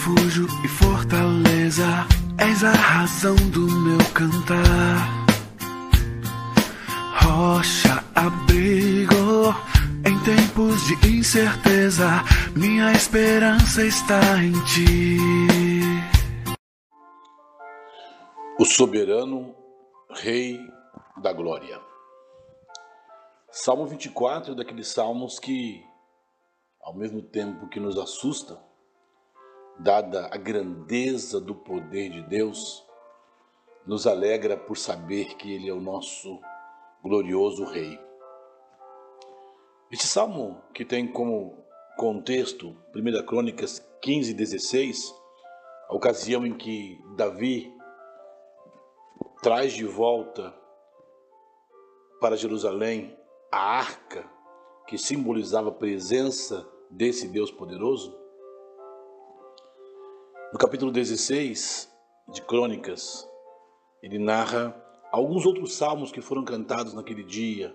refúgio e fortaleza, és a razão do meu cantar. Rocha, abrigo em tempos de incerteza, minha esperança está em ti. O soberano Rei da Glória. Salmo 24 é daqueles salmos que, ao mesmo tempo que nos assusta, dada a grandeza do poder de Deus, nos alegra por saber que Ele é o nosso glorioso Rei. Este salmo, que tem como contexto 1 Crônicas 15, 16, a ocasião em que Davi traz de volta para Jerusalém a arca que simbolizava a presença desse Deus poderoso, no capítulo 16 de Crônicas, ele narra alguns outros salmos que foram cantados naquele dia,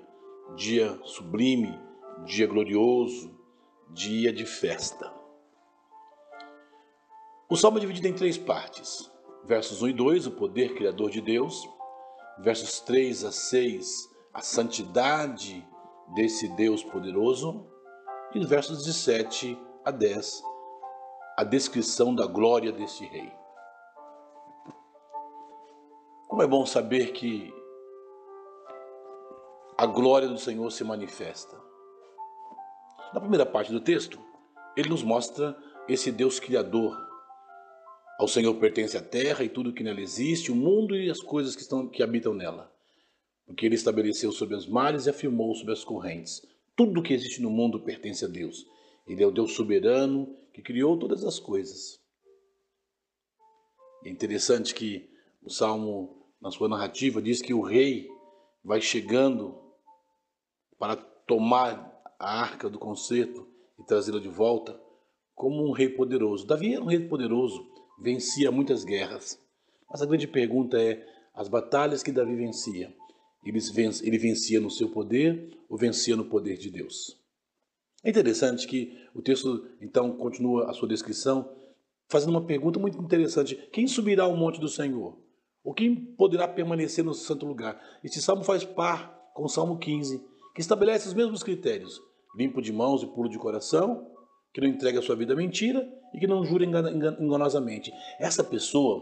dia sublime, dia glorioso, dia de festa. O salmo é dividido em três partes. Versos 1 e 2, o poder criador de Deus. Versos 3 a 6, a santidade desse Deus poderoso. E versos 17 a 10, a descrição da glória desse rei. Como é bom saber que a glória do Senhor se manifesta. Na primeira parte do texto, ele nos mostra esse Deus criador. Ao Senhor pertence a terra e tudo que nela existe, o mundo e as coisas que, estão, que habitam nela. Porque ele estabeleceu sobre os mares e afirmou sobre as correntes. Tudo que existe no mundo pertence a Deus. Ele é o Deus soberano que criou todas as coisas. É interessante que o Salmo, na sua narrativa, diz que o rei vai chegando para tomar a arca do concerto e trazê-la de volta como um rei poderoso. Davi era um rei poderoso, vencia muitas guerras. Mas a grande pergunta é: as batalhas que Davi vencia, ele vencia no seu poder ou vencia no poder de Deus? É interessante que o texto, então, continua a sua descrição, fazendo uma pergunta muito interessante: quem subirá ao monte do Senhor? Ou quem poderá permanecer no santo lugar? Este salmo faz par com o salmo 15, que estabelece os mesmos critérios: limpo de mãos e puro de coração, que não entrega a sua vida à mentira e que não jura enganosamente. Essa pessoa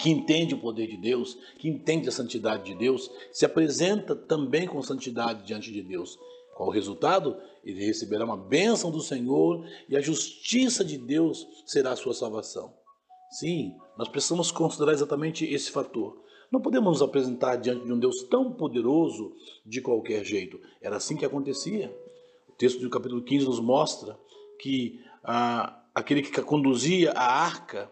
que entende o poder de Deus, que entende a santidade de Deus, se apresenta também com santidade diante de Deus. Qual o resultado? Ele receberá uma bênção do Senhor e a justiça de Deus será a sua salvação. Sim, nós precisamos considerar exatamente esse fator. Não podemos nos apresentar diante de um Deus tão poderoso de qualquer jeito. Era assim que acontecia. O texto do capítulo 15 nos mostra que ah, aquele que conduzia a arca,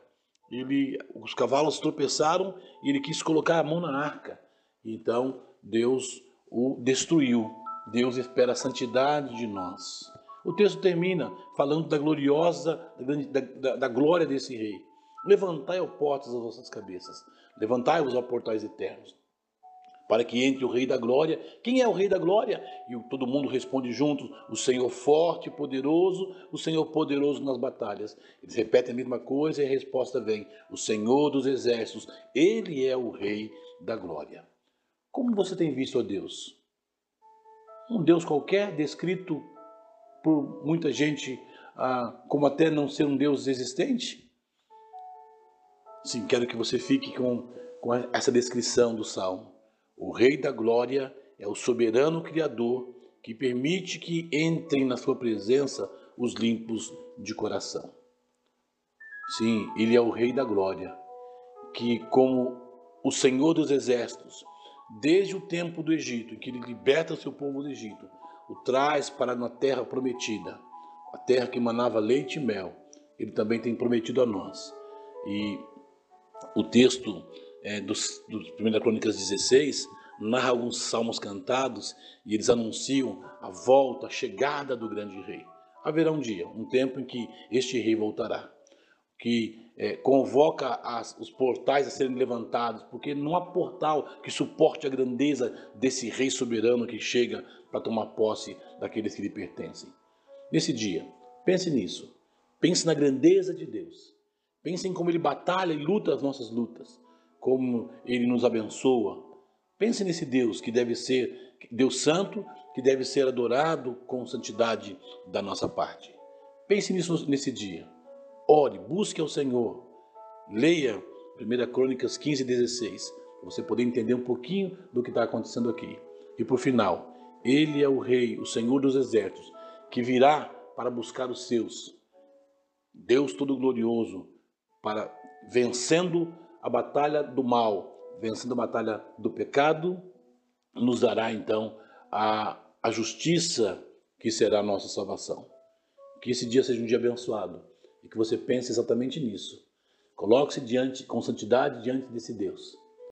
ele, os cavalos tropeçaram e ele quis colocar a mão na arca. Então Deus o destruiu. Deus espera a santidade de nós. O texto termina falando da gloriosa, da, da, da glória desse rei. Levantai, ó portas, as vossas cabeças. Levantai-vos, ó portais eternos. Para que entre o Rei da Glória. Quem é o Rei da Glória? E todo mundo responde junto: o Senhor forte e poderoso, o Senhor poderoso nas batalhas. Eles repetem a mesma coisa e a resposta vem: o Senhor dos exércitos, Ele é o Rei da Glória. Como você tem visto a Deus? Um Deus qualquer, descrito por muita gente ah, como até não ser um Deus existente? Sim, quero que você fique com, com essa descrição do Salmo. O Rei da Glória é o soberano Criador que permite que entrem na sua presença os limpos de coração. Sim, ele é o Rei da Glória, que, como o Senhor dos Exércitos, desde o tempo do Egito, em que ele liberta seu povo do Egito, o traz para uma terra prometida, a terra que manava leite e mel, ele também tem prometido a nós. E o texto é, dos, dos 1 Crônicas 16 narra alguns salmos cantados e eles anunciam a volta, a chegada do grande rei. Haverá um dia, um tempo em que este rei voltará que é, convoca as, os portais a serem levantados, porque não há portal que suporte a grandeza desse rei soberano que chega para tomar posse daqueles que lhe pertencem. Nesse dia, pense nisso. Pense na grandeza de Deus. Pense em como Ele batalha e luta as nossas lutas, como Ele nos abençoa. Pense nesse Deus que deve ser Deus Santo, que deve ser adorado com santidade da nossa parte. Pense nisso nesse dia. Ore, busque ao Senhor. Leia 1 Crônicas 15, 16, para você poder entender um pouquinho do que está acontecendo aqui. E por final, Ele é o Rei, o Senhor dos Exércitos, que virá para buscar os seus. Deus Todo-Glorioso, para vencendo a batalha do mal, vencendo a batalha do pecado, nos dará então a, a justiça que será a nossa salvação. Que esse dia seja um dia abençoado e que você pense exatamente nisso. Coloque-se diante com santidade diante desse Deus